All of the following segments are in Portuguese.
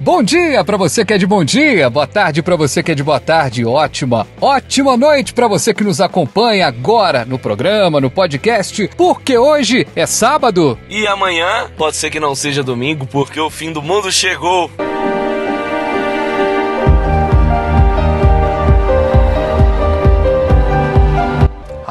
Bom dia para você que é de bom dia, boa tarde para você que é de boa tarde, ótima, ótima noite para você que nos acompanha agora no programa, no podcast, porque hoje é sábado. E amanhã pode ser que não seja domingo, porque o fim do mundo chegou.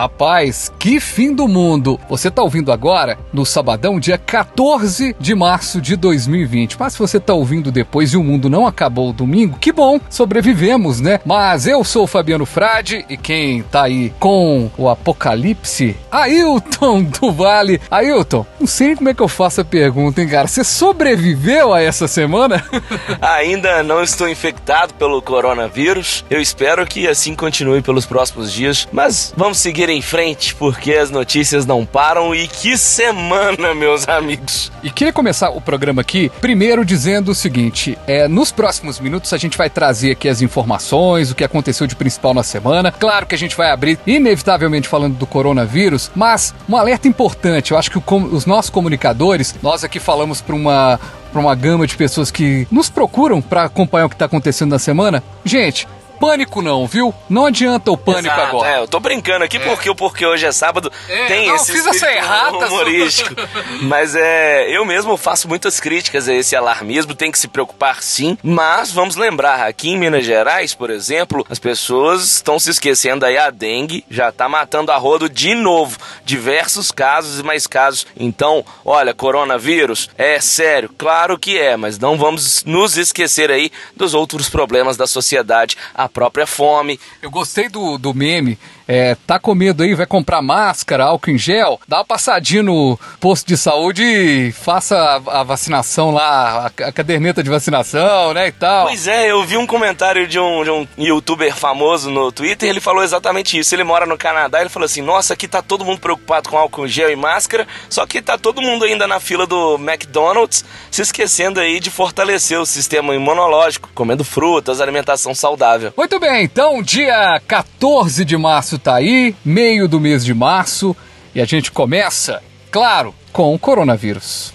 Rapaz, que fim do mundo! Você tá ouvindo agora no sabadão, dia 14 de março de 2020. Mas se você tá ouvindo depois e o mundo não acabou domingo, que bom, sobrevivemos, né? Mas eu sou o Fabiano Frade e quem tá aí com o apocalipse, Ailton do Vale. Ailton, não sei como é que eu faço a pergunta, hein, cara? Você sobreviveu a essa semana? Ainda não estou infectado pelo coronavírus. Eu espero que assim continue pelos próximos dias, mas vamos seguir em frente, porque as notícias não param e que semana, meus amigos. E queria começar o programa aqui, primeiro dizendo o seguinte: é, nos próximos minutos a gente vai trazer aqui as informações, o que aconteceu de principal na semana. Claro que a gente vai abrir, inevitavelmente, falando do coronavírus, mas um alerta importante: eu acho que o, os nossos comunicadores, nós aqui falamos para uma para uma gama de pessoas que nos procuram para acompanhar o que está acontecendo na semana. Gente, pânico não, viu? Não adianta o pânico Exato, agora. É, eu tô brincando aqui É. porque, porque hoje é sábado, É, tem não, esse fiz essa errata, humorístico. mas é, eu mesmo faço muitas críticas a esse alarmismo, tem que se preocupar sim, mas vamos lembrar, aqui em Minas Gerais, por exemplo, as pessoas estão se esquecendo aí, a dengue já tá matando a rodo de novo, diversos casos e mais casos. Então, olha, coronavírus, é sério, claro que é, mas não vamos nos esquecer aí dos outros problemas da sociedade, a própria fome, Eu gostei do, do meme. É, tá com medo aí, vai comprar máscara, álcool em gel? Dá uma passadinha no posto de saúde e faça a, a vacinação lá, a, a caderneta de vacinação, né, e tal. Pois é, eu vi um comentário de um, de um youtuber famoso no Twitter ele falou exatamente isso. Ele mora no Canadá ele falou assim: Nossa, aqui tá todo mundo preocupado com álcool gel e máscara, só que tá todo mundo ainda na fila do McDonald's, se esquecendo aí de fortalecer o sistema imunológico, comendo frutas, alimentação saudável. Muito bem, então dia 14 de março tá aí, meio do mês de março, e a gente começa, claro, com o coronavírus.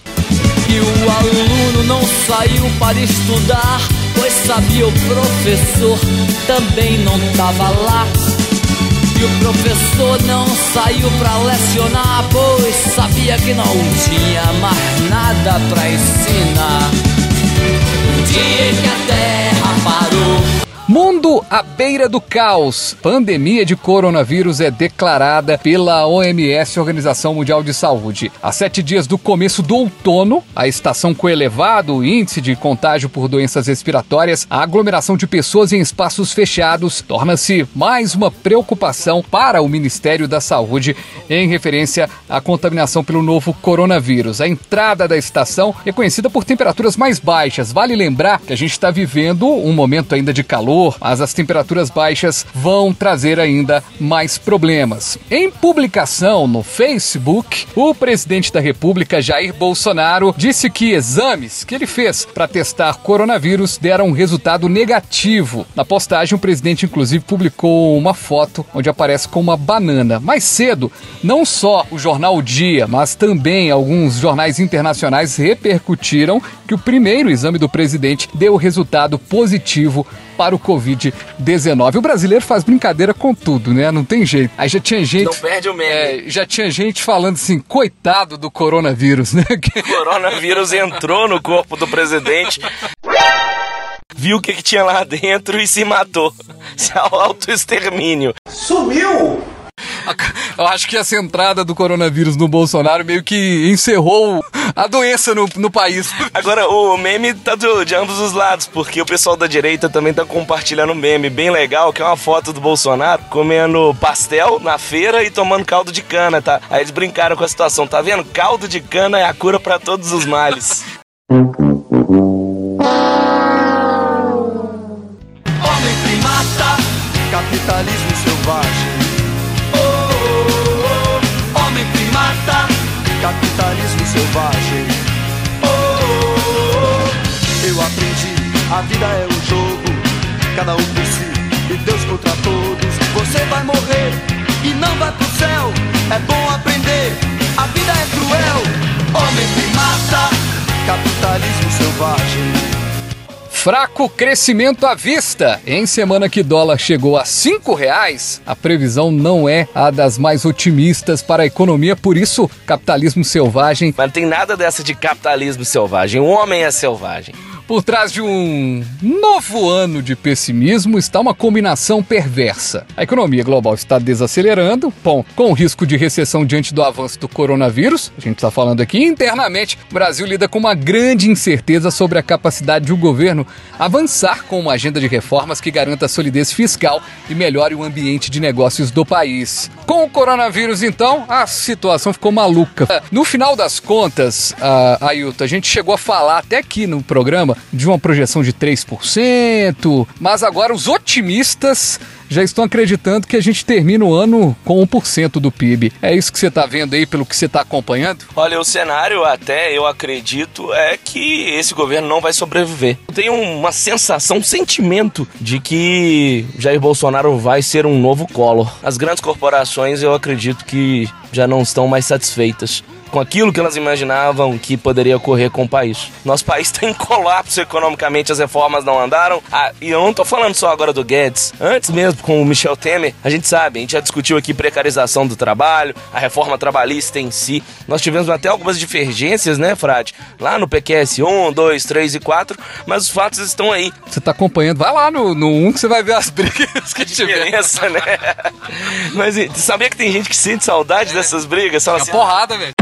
E o aluno não saiu para estudar, pois sabia o professor também não tava lá. E o professor não saiu pra lecionar, pois sabia que não tinha mais nada pra ensinar. Dia à beira do caos. Pandemia de coronavírus é declarada pela OMS, Organização Mundial de Saúde. Há sete dias do começo do outono, a estação com elevado índice de contágio por doenças respiratórias, a aglomeração de pessoas em espaços fechados torna-se mais uma preocupação para o Ministério da Saúde em referência à contaminação pelo novo coronavírus. A entrada da estação é conhecida por temperaturas mais baixas. Vale lembrar que a gente está vivendo um momento ainda de calor mas as temperaturas baixas vão trazer ainda mais problemas. Em publicação no Facebook, o presidente da República, Jair Bolsonaro, disse que exames que ele fez para testar coronavírus deram um resultado negativo. Na postagem, o presidente, inclusive, publicou uma foto onde aparece com uma banana. Mais cedo, não só o jornal Dia, mas também alguns jornais internacionais repercutiram que o primeiro exame do presidente deu resultado positivo para o Covid-19. O brasileiro faz brincadeira com tudo, né? Não tem jeito. Aí já tinha gente. Não perde o meme. É, já tinha gente falando assim, coitado do coronavírus, né? O coronavírus entrou no corpo do presidente. Viu o que, que tinha lá dentro e se matou. Se auto-extermínio. Sumiu! Eu acho que essa entrada do coronavírus no Bolsonaro meio que encerrou a doença no, no país. Agora, o meme tá do- de ambos os lados, porque o pessoal da direita também tá compartilhando um meme bem legal, que é uma foto do Bolsonaro comendo pastel na feira e tomando caldo de cana, tá? Aí eles brincaram com a situação, tá vendo? Caldo de cana é a cura pra todos os males. Homem primata, Capitalismo selvagem. Capitalismo selvagem. Oh, oh, oh, eu aprendi, a vida é um jogo, cada um por si e Deus contra todos. Você vai morrer e não vai pro céu. É bom aprender, a vida é cruel. Homem que mata, capitalismo selvagem. Fraco crescimento à vista. Em semana que dólar chegou a cinco reais, a previsão não é a das mais otimistas para a economia, por isso, capitalismo selvagem. Mas não tem nada dessa de capitalismo selvagem. O homem é selvagem. Por trás de um novo ano de pessimismo está uma combinação perversa. A economia global está desacelerando, bom, com o risco de recessão diante do avanço do coronavírus. A gente está falando aqui internamente. O Brasil lida com uma grande incerteza sobre a capacidade do governo avançar com uma agenda de reformas que garanta a solidez fiscal e melhore o ambiente de negócios do país. Com o coronavírus, então, a situação ficou maluca. No final das contas, uh, Ailton, a gente chegou a falar até aqui no programa de uma projeção de 3%, mas agora os otimistas já estão acreditando que a gente termina o ano com 1% do PIB. É isso que você está vendo aí, pelo que você está acompanhando? Olha, o cenário até eu acredito é que esse governo não vai sobreviver. Eu tenho uma sensação, um sentimento de que Jair Bolsonaro vai ser um novo Collor. As grandes corporações eu acredito que já não estão mais satisfeitas com aquilo que elas imaginavam que poderia ocorrer com o país. Nosso país está em colapso economicamente, as reformas não andaram. Ah, e eu não estou falando só agora do Guedes. Antes mesmo, com o Michel Temer, a gente sabe, a gente já discutiu aqui precarização do trabalho, a reforma trabalhista em si. Nós tivemos até algumas divergências, né, Frade? Lá no PQS 1, 2, 3 e 4, mas os fatos estão aí. Você está acompanhando, vai lá no, no 1 que você vai ver as brigas que diferença, né? Mas sabia que tem gente que sente saudade é. dessas brigas? Fala é assim, porrada, velho.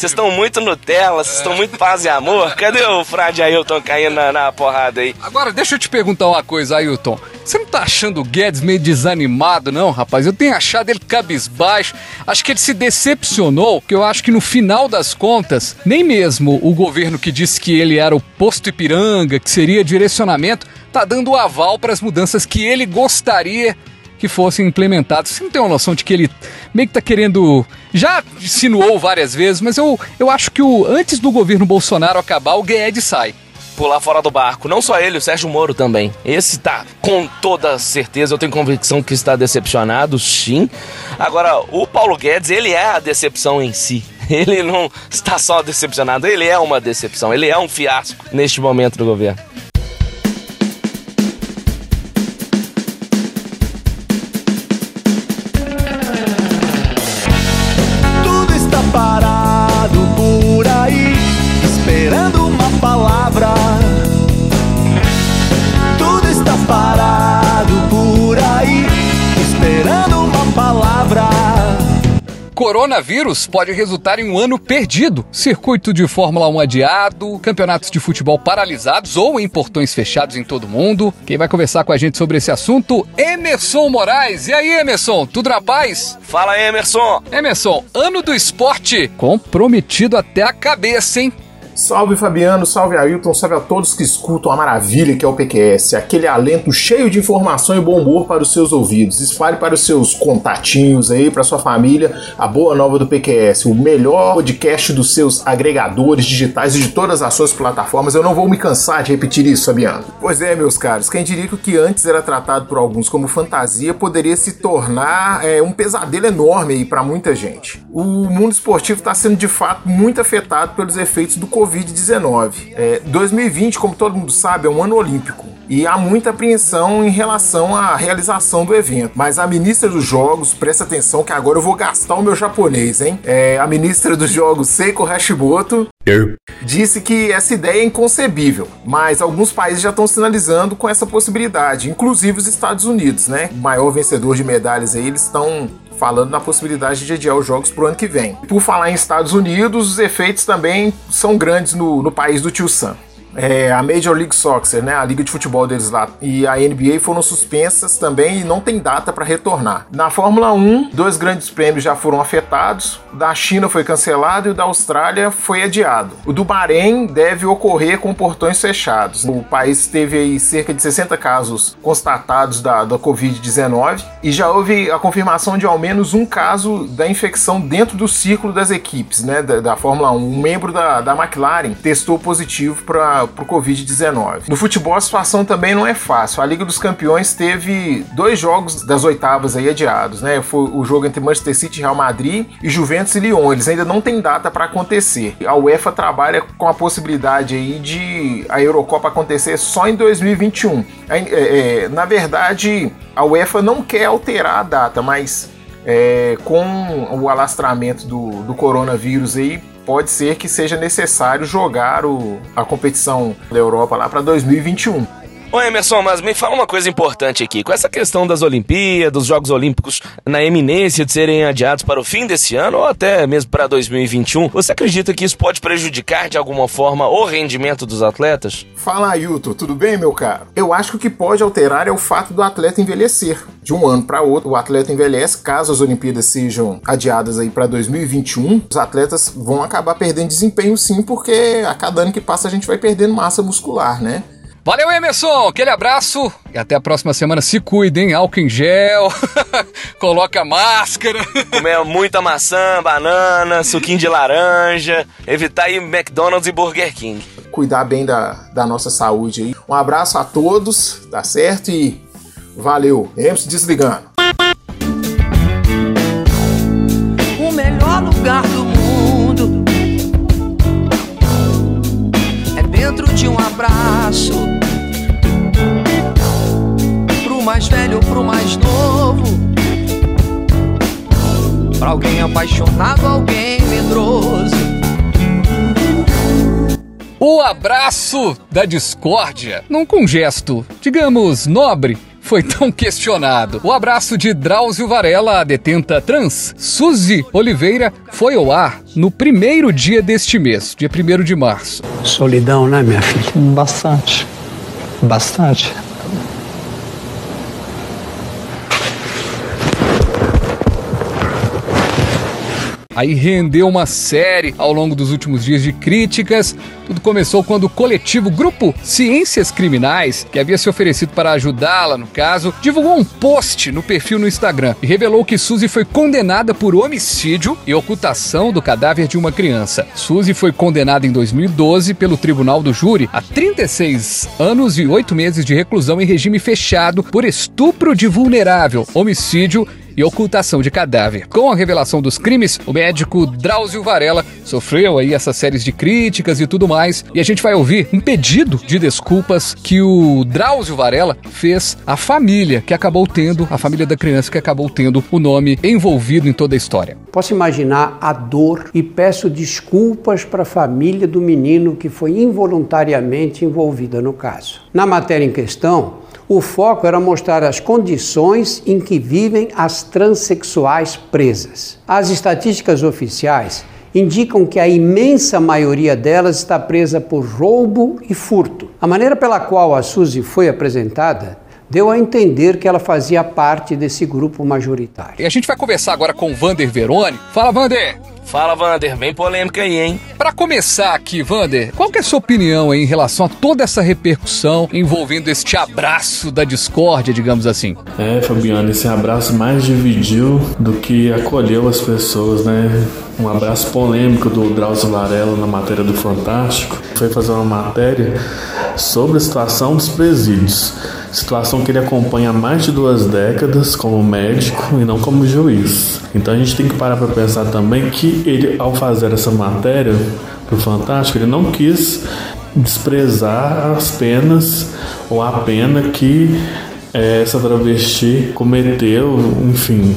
Vocês estão muito Nutella, vocês estão muito paz e amor. Cadê o Frade Ailton caindo na, na, porrada aí? Agora, deixa eu te perguntar uma coisa, Ailton. Você não tá achando o Guedes meio desanimado, não, rapaz? Eu tenho achado ele cabisbaixo. Acho que ele se decepcionou, que eu acho que no final das contas, nem mesmo o governo que disse que ele era o posto Ipiranga, que seria direcionamento, tá dando aval para as mudanças que ele gostaria que fossem implementados. Você não tem uma noção de que ele meio que tá querendo. Já insinuou várias vezes, mas eu, eu acho que o, antes do governo Bolsonaro acabar, o Guedes sai pular fora do barco. Não só ele, o Sérgio Moro também. Esse tá com toda certeza, eu tenho convicção que está decepcionado, sim. Agora, o Paulo Guedes, ele é a decepção em si. Ele não está só decepcionado, ele é uma decepção, ele é um fiasco neste momento do governo. Coronavírus pode resultar em um ano perdido. Circuito de Fórmula 1 adiado, campeonatos de futebol paralisados ou em portões fechados em todo mundo. Quem vai conversar com a gente sobre esse assunto? Emerson Moraes. E aí, Emerson, tudo na paz? Fala, Emerson. Emerson, ano do esporte comprometido até a cabeça, hein? Salve Fabiano, salve Ailton, salve a todos que escutam a maravilha que é o PQS, aquele alento cheio de informação e bom humor para os seus ouvidos. Espalhe para os seus contatinhos aí, para sua família, a boa nova do PQS, o melhor podcast dos seus agregadores digitais e de todas as suas plataformas. Eu não vou me cansar de repetir isso, Fabiano. Pois é, meus caros, quem diria que o que antes era tratado por alguns como fantasia poderia se tornar é, um pesadelo enorme aí para muita gente. O mundo esportivo está sendo de fato muito afetado pelos efeitos do Covid Covid-19. É, 2020, como todo mundo sabe, é um ano olímpico e há muita apreensão em relação à realização do evento. Mas a ministra dos Jogos, presta atenção que agora eu vou gastar o meu japonês, hein? É, a ministra dos Jogos, Seiko Hashimoto, disse que essa ideia é inconcebível, mas alguns países já estão sinalizando com essa possibilidade, inclusive os Estados Unidos, né? O maior vencedor de medalhas aí, eles estão falando na possibilidade de adiar os jogos para o ano que vem. Por falar em Estados Unidos, os efeitos também são grandes no, no país do tio Sam. É, a Major League Soccer, né, a liga de futebol deles lá, e a NBA foram suspensas também e não tem data para retornar. Na Fórmula 1, dois grandes prêmios já foram afetados. O da China foi cancelado e o da Austrália foi adiado. O do Bahrein deve ocorrer com portões fechados. O país teve aí cerca de 60 casos constatados da, da Covid-19 e já houve a confirmação de ao menos um caso da infecção dentro do ciclo das equipes, né, da, da Fórmula 1. Um membro da, da McLaren testou positivo para o Covid-19. No futebol a situação também não é fácil. A Liga dos Campeões teve dois jogos das oitavas aí adiados, né? Foi o jogo entre Manchester City Real Madrid e Juventus e Lyon. Eles ainda não têm data para acontecer. A UEFA trabalha com a possibilidade aí de a Eurocopa acontecer só em 2021. É, é, na verdade, a UEFA não quer alterar a data, mas é, com o alastramento do, do coronavírus aí, pode ser que seja necessário jogar o, a competição da Europa lá para 2021. Ô Emerson, mas me fala uma coisa importante aqui. Com essa questão das Olimpíadas, dos Jogos Olímpicos na eminência de serem adiados para o fim desse ano ou até mesmo para 2021, você acredita que isso pode prejudicar de alguma forma o rendimento dos atletas? Fala, Ailton, tudo bem, meu caro? Eu acho que o que pode alterar é o fato do atleta envelhecer. De um ano para outro, o atleta envelhece. Caso as Olimpíadas sejam adiadas aí para 2021, os atletas vão acabar perdendo desempenho sim, porque a cada ano que passa a gente vai perdendo massa muscular, né? Valeu, Emerson! Aquele abraço e até a próxima semana. Se cuidem, álcool em gel, coloca máscara. Comer muita maçã, banana, suquinho de laranja, evitar ir McDonald's e Burger King. Cuidar bem da, da nossa saúde aí. Um abraço a todos, tá certo? E valeu. Emerson desligando. O melhor lugar do Pra alguém apaixonado, alguém medroso. O abraço da discórdia, não com gesto, digamos, nobre, foi tão questionado. O abraço de Drauzio Varela, a detenta trans, Suzy Oliveira, foi ao ar no primeiro dia deste mês, dia 1 de março. Solidão, né, minha filha? Bastante. Bastante. Aí rendeu uma série ao longo dos últimos dias de críticas. Tudo começou quando o coletivo Grupo Ciências Criminais, que havia se oferecido para ajudá-la no caso, divulgou um post no perfil no Instagram e revelou que Suzy foi condenada por homicídio e ocultação do cadáver de uma criança. Suzy foi condenada em 2012 pelo Tribunal do Júri a 36 anos e 8 meses de reclusão em regime fechado por estupro de vulnerável, homicídio e ocultação de cadáver. Com a revelação dos crimes, o médico Drauzio Varela sofreu aí essas séries de críticas e tudo mais, e a gente vai ouvir um pedido de desculpas que o Drauzio Varela fez à família que acabou tendo, a família da criança que acabou tendo o nome envolvido em toda a história. Posso imaginar a dor e peço desculpas para a família do menino que foi involuntariamente envolvida no caso. Na matéria em questão, o foco era mostrar as condições em que vivem as transexuais presas. As estatísticas oficiais indicam que a imensa maioria delas está presa por roubo e furto. A maneira pela qual a Suzy foi apresentada deu a entender que ela fazia parte desse grupo majoritário. E a gente vai conversar agora com o Vander Verone. Fala, Vander! Fala, Vander, bem polêmica aí, hein? Para começar aqui, Vander, qual que é a sua opinião aí em relação a toda essa repercussão envolvendo este abraço da discórdia, digamos assim? É, Fabiano, esse abraço mais dividiu do que acolheu as pessoas, né? Um abraço polêmico do Drauzio Varela na matéria do Fantástico. Foi fazer uma matéria sobre a situação dos presídios situação que ele acompanha há mais de duas décadas como médico e não como juiz. Então a gente tem que parar para pensar também que ele, ao fazer essa matéria para o Fantástico, ele não quis desprezar as penas ou a pena que essa travesti cometeu, enfim,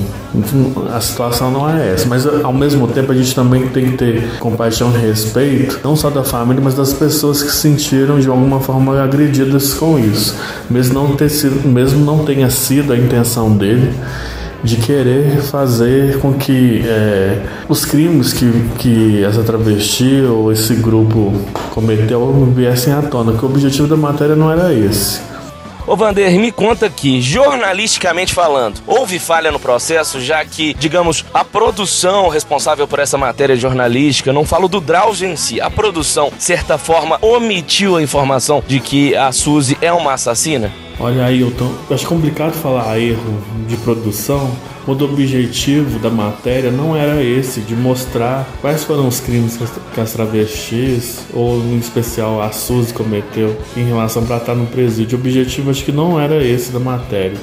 a situação não é essa. Mas ao mesmo tempo a gente também tem que ter compaixão e respeito, não só da família, mas das pessoas que se sentiram de alguma forma agredidas com isso. Mesmo não, ter sido, mesmo não tenha sido a intenção dele, de querer fazer com que é, os crimes que, que essa travesti ou esse grupo cometeu viessem à tona, que o objetivo da matéria não era esse. Ô Vander, me conta aqui, jornalisticamente falando, houve falha no processo, já que, digamos, a produção responsável por essa matéria jornalística, não falo do Drauzio em si, a produção, de certa forma, omitiu a informação de que a Suzy é uma assassina? Olha, Ailton, acho complicado falar erro de produção, quando o objetivo da matéria não era esse, de mostrar quais foram os crimes que as travestis, ou em especial a Suzy, cometeu em relação para estar no presídio. O objetivo acho que não era esse da matéria.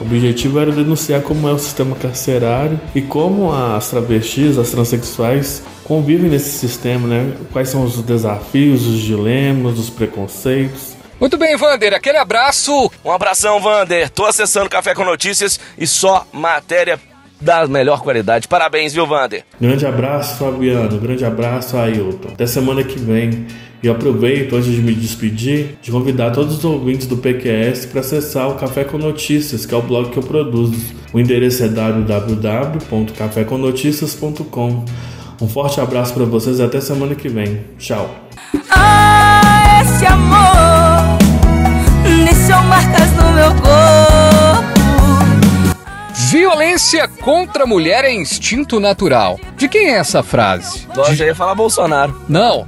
O objetivo era denunciar como é o sistema carcerário e como as travestis, as transexuais convivem nesse sistema, né? Quais são os desafios, os dilemas, os preconceitos. Muito bem, Vander, aquele abraço. Um abração, Vander. Tô acessando Café com Notícias e só matéria da melhor qualidade. Parabéns, viu, Vander? Grande abraço, Fabiano. Grande abraço, Ailton. Até semana que vem. E aproveito, antes de me despedir, de convidar todos os ouvintes do PQS para acessar o Café com Notícias, que é o blog que eu produzo. O endereço é www.cafécomnoticias.com. Um forte abraço para vocês e até semana que vem. Tchau. Ah, meu corpo. Violência contra a mulher é instinto natural. De quem é essa frase? Nós já ia falar Bolsonaro. Não.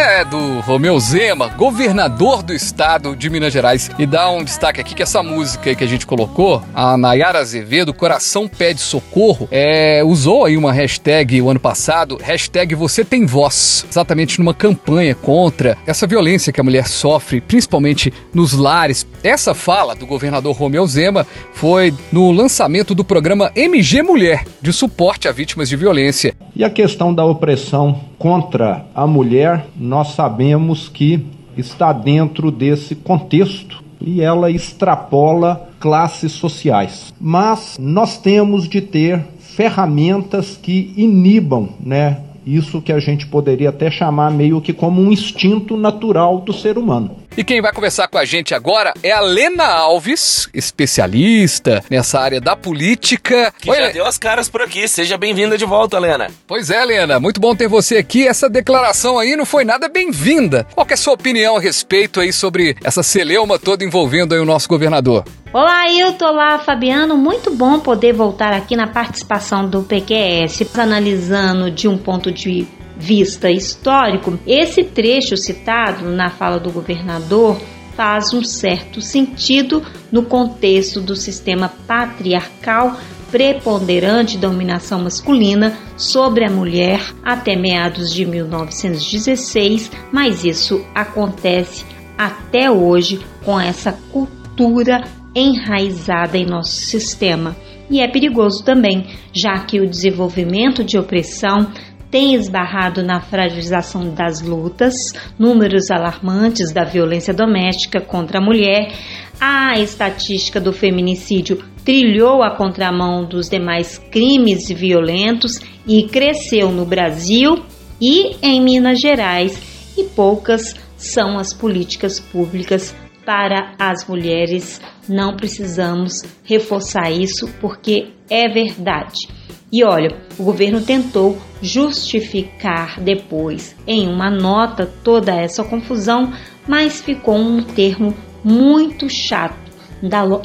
É do Romeu Zema, governador do estado de Minas Gerais. E dá um destaque aqui que essa música que a gente colocou, a Nayara Azevedo, Coração Pede Socorro, é, usou aí uma hashtag o ano passado, hashtag Você Tem Voz, exatamente numa campanha contra essa violência que a mulher sofre, principalmente nos lares. Essa fala do governador Romeu Zema foi no lançamento do programa MG Mulher, de suporte a vítimas de violência. E a questão da opressão contra a mulher, nós sabemos que está dentro desse contexto e ela extrapola classes sociais. Mas nós temos de ter ferramentas que inibam, né, isso que a gente poderia até chamar meio que como um instinto natural do ser humano. E quem vai conversar com a gente agora é a Lena Alves, especialista nessa área da política. Que Oi, já deu as caras por aqui. Seja bem-vinda de volta, Lena. Pois é, Lena. Muito bom ter você aqui. Essa declaração aí não foi nada bem-vinda. Qual é a sua opinião a respeito aí sobre essa celeuma toda envolvendo aí o nosso governador? Olá, Ailton. Olá, Fabiano. Muito bom poder voltar aqui na participação do PQS, analisando de um ponto de vista histórico, esse trecho citado na fala do governador faz um certo sentido no contexto do sistema patriarcal preponderante de dominação masculina sobre a mulher até meados de 1916, mas isso acontece até hoje com essa cultura enraizada em nosso sistema. E é perigoso também, já que o desenvolvimento de opressão tem esbarrado na fragilização das lutas, números alarmantes da violência doméstica contra a mulher, a estatística do feminicídio trilhou a contramão dos demais crimes violentos e cresceu no Brasil e em Minas Gerais, e poucas são as políticas públicas para as mulheres. Não precisamos reforçar isso porque é verdade. E olha, o governo tentou justificar depois em uma nota toda essa confusão, mas ficou um termo muito chato,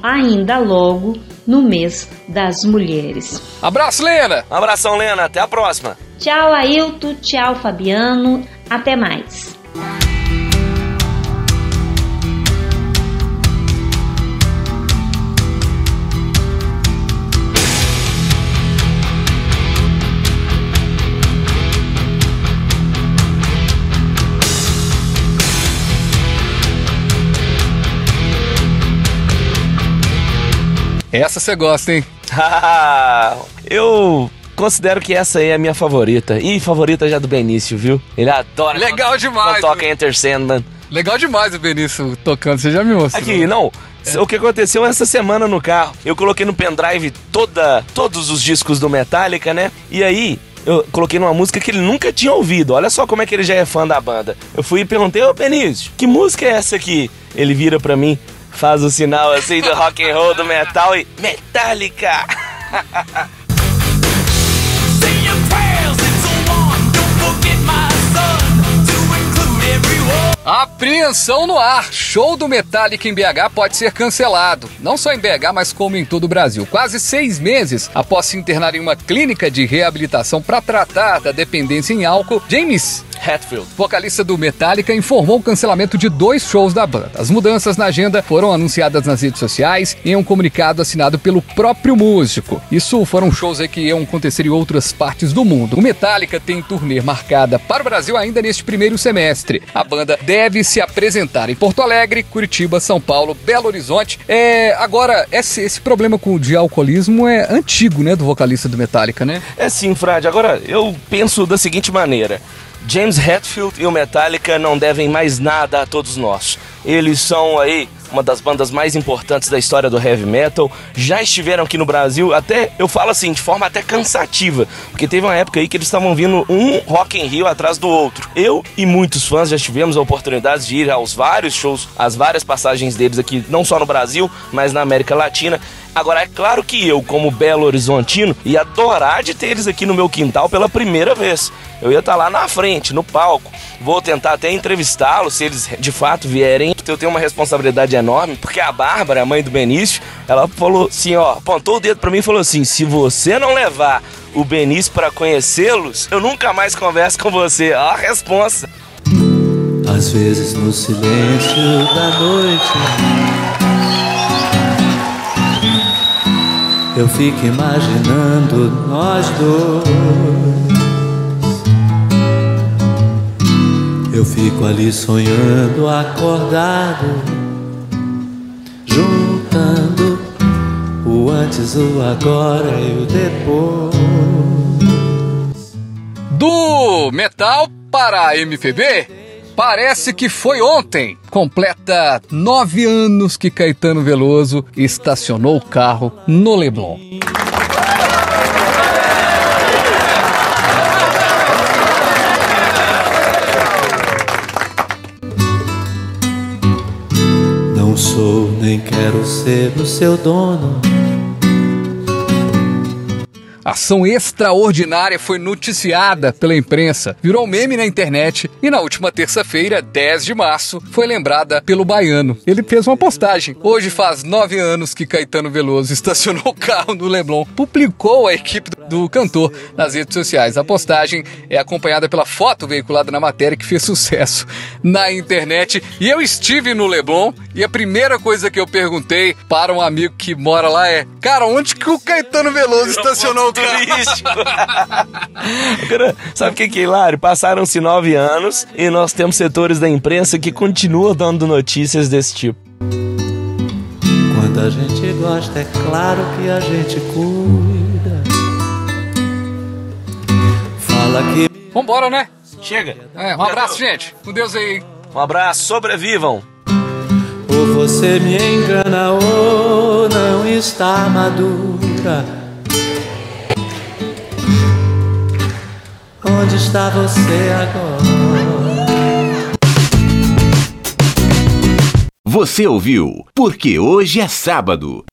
ainda logo no mês das mulheres. Abraço, Lena! Abração, Lena. Até a próxima. Tchau, Ailton. Tchau, Fabiano. Até mais. Essa você gosta, hein? eu considero que essa aí é a minha favorita. E favorita já do Benício, viu? Ele adora. Legal quando, demais. Quando toca Enter Sandman. Legal demais o Benício tocando, você já me mostrou. Aqui, não. É. O que aconteceu essa semana no carro? Eu coloquei no pendrive toda, todos os discos do Metallica, né? E aí, eu coloquei numa música que ele nunca tinha ouvido. Olha só como é que ele já é fã da banda. Eu fui e perguntei, ô Benício, que música é essa aqui? Ele vira pra mim, faz o sinal assim do rock and roll, do metal e Metallica. Apreensão no ar. Show do Metallica em BH pode ser cancelado. Não só em BH, mas como em todo o Brasil. Quase seis meses após se internar em uma clínica de reabilitação para tratar da dependência em álcool, James Hetfield, vocalista do Metallica, informou o cancelamento de dois shows da banda. As mudanças na agenda foram anunciadas nas redes sociais em um comunicado assinado pelo próprio músico. Isso foram shows que iam acontecer em outras partes do mundo. O Metallica tem turnê marcada para o Brasil ainda neste primeiro semestre. A banda deve se apresentar em Porto Alegre, Curitiba, São Paulo, Belo Horizonte. É, agora, esse, esse problema com, de alcoolismo é antigo, né, do vocalista do Metallica, né? É sim, Frade. Agora, eu penso da seguinte maneira. James Hetfield e o Metallica não devem mais nada a todos nós. Eles são aí uma das bandas mais importantes da história do heavy metal. Já estiveram aqui no Brasil, até eu falo assim, de forma até cansativa, porque teve uma época aí que eles estavam vindo um Rock in Rio atrás do outro. Eu e muitos fãs já tivemos a oportunidade de ir aos vários shows, às várias passagens deles aqui, não só no Brasil, mas na América Latina. Agora, é claro que eu, como belo horizontino, ia adorar de ter eles aqui no meu quintal pela primeira vez. Eu ia estar lá na frente, no palco. Vou tentar até entrevistá-los, se eles de fato vierem. Eu tenho uma responsabilidade enorme, porque a Bárbara, a mãe do Benício, ela falou assim, ó, apontou o dedo para mim e falou assim: se você não levar o Benício para conhecê-los, eu nunca mais converso com você. Ó, a responsa. Às vezes no silêncio da noite Eu fico imaginando nós dois. Eu fico ali sonhando, acordado, juntando o antes, o agora e o depois. Do metal para a MPB, Parece que foi ontem. Completa nove anos que Caetano Veloso estacionou o carro no Leblon. Não sou nem quero ser o seu dono Ação extraordinária foi noticiada pela imprensa, virou meme na internet e na última terça-feira, 10 de março, foi lembrada pelo baiano. Ele fez uma postagem. Hoje faz nove anos que Caetano Veloso estacionou o carro no Leblon. Publicou a equipe do cantor nas redes sociais. A postagem é acompanhada pela foto veiculada na matéria que fez sucesso na internet. E eu estive no Leblon e a primeira coisa que eu perguntei para um amigo que mora lá é: Cara, onde que o Caetano Veloso estacionou o turístico. Agora, sabe o que, que é hilário? Passaram-se nove anos e nós temos setores da imprensa que continuam dando notícias desse tipo. Quando a gente gosta, é claro que a gente cuida. Fala que. Vambora, né? Chega. É, um abraço, gente. Com Deus aí. Um abraço, sobrevivam. Ou você me engana ou não está madura. Onde está você agora? Você ouviu? Porque hoje é sábado.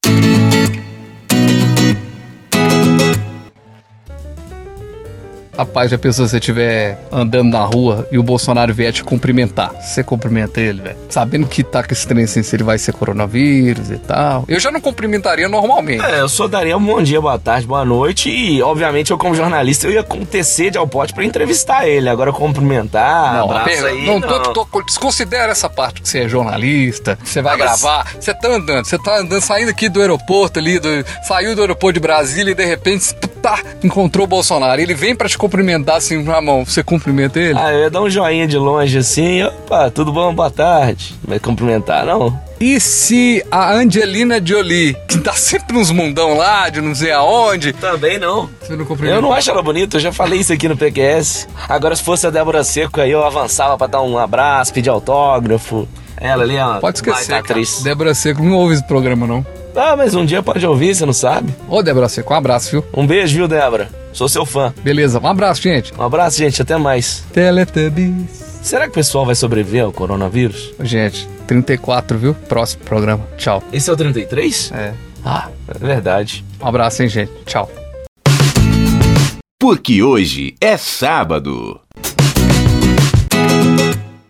Rapaz, já pensou se você estiver andando na rua e o Bolsonaro vier te cumprimentar? Você cumprimenta ele, velho? Sabendo que tá com esse trem assim, se ele vai ser coronavírus e tal. Eu já não cumprimentaria normalmente. É, eu só daria um bom dia, boa tarde, boa noite e, obviamente, eu como jornalista, eu ia ter sede ao pote pra entrevistar ele. Agora, cumprimentar, não, abraço aí, não, não. Tô, tô, desconsidera essa parte que você é jornalista, você vai gravar. Você tá andando, você tá andando, saindo aqui do aeroporto ali, do, saiu do aeroporto de Brasília e de repente, tá, encontrou o Bolsonaro. Ele vem pra te cumprimentar assim na mão, você cumprimenta ele? Ah, eu ia dar um joinha de longe assim, opa, tudo bom, boa tarde. Vai cumprimentar, não? E se a Angelina Jolie, que tá sempre nos mundão lá, de não sei aonde. Também não. Você não cumprimenta? Eu não acho ela bonita, eu já falei isso aqui no PQS. Agora, se fosse a Débora Seco aí, eu avançava pra dar um abraço, pedir autógrafo. Ela ali ó. Pode esquecer, atriz. Débora Seco não ouve esse programa, não. Ah, mas um dia pode ouvir, você não sabe. Ô, Débora Seco, um abraço, viu? Um beijo, viu, Débora? Sou seu fã. Beleza, um abraço, gente. Um abraço, gente, até mais. Teletubbies. Será que o pessoal vai sobreviver ao coronavírus? Gente, 34, viu? Próximo programa. Tchau. Esse é o 33? É. Ah, é verdade. Um abraço, hein, gente. Tchau. Porque hoje é sábado.